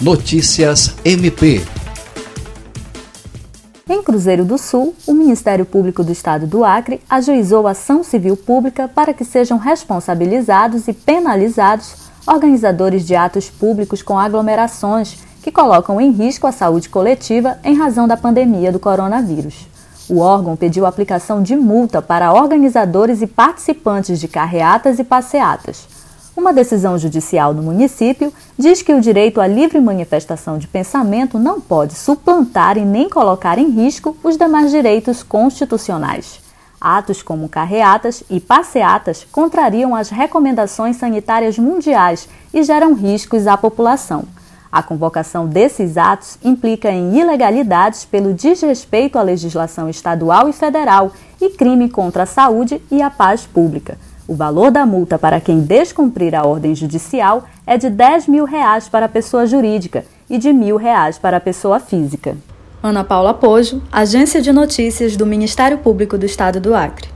Notícias MP. Em Cruzeiro do Sul, o Ministério Público do Estado do Acre ajuizou ação civil pública para que sejam responsabilizados e penalizados organizadores de atos públicos com aglomerações que colocam em risco a saúde coletiva em razão da pandemia do coronavírus. O órgão pediu aplicação de multa para organizadores e participantes de carreatas e passeatas. Uma decisão judicial no município diz que o direito à livre manifestação de pensamento não pode suplantar e nem colocar em risco os demais direitos constitucionais. Atos como carreatas e passeatas contrariam as recomendações sanitárias mundiais e geram riscos à população. A convocação desses atos implica em ilegalidades pelo desrespeito à legislação estadual e federal e crime contra a saúde e a paz pública. O valor da multa para quem descumprir a ordem judicial é de 10 mil reais para a pessoa jurídica e de mil reais para a pessoa física. Ana Paula Pojo, Agência de Notícias do Ministério Público do Estado do Acre.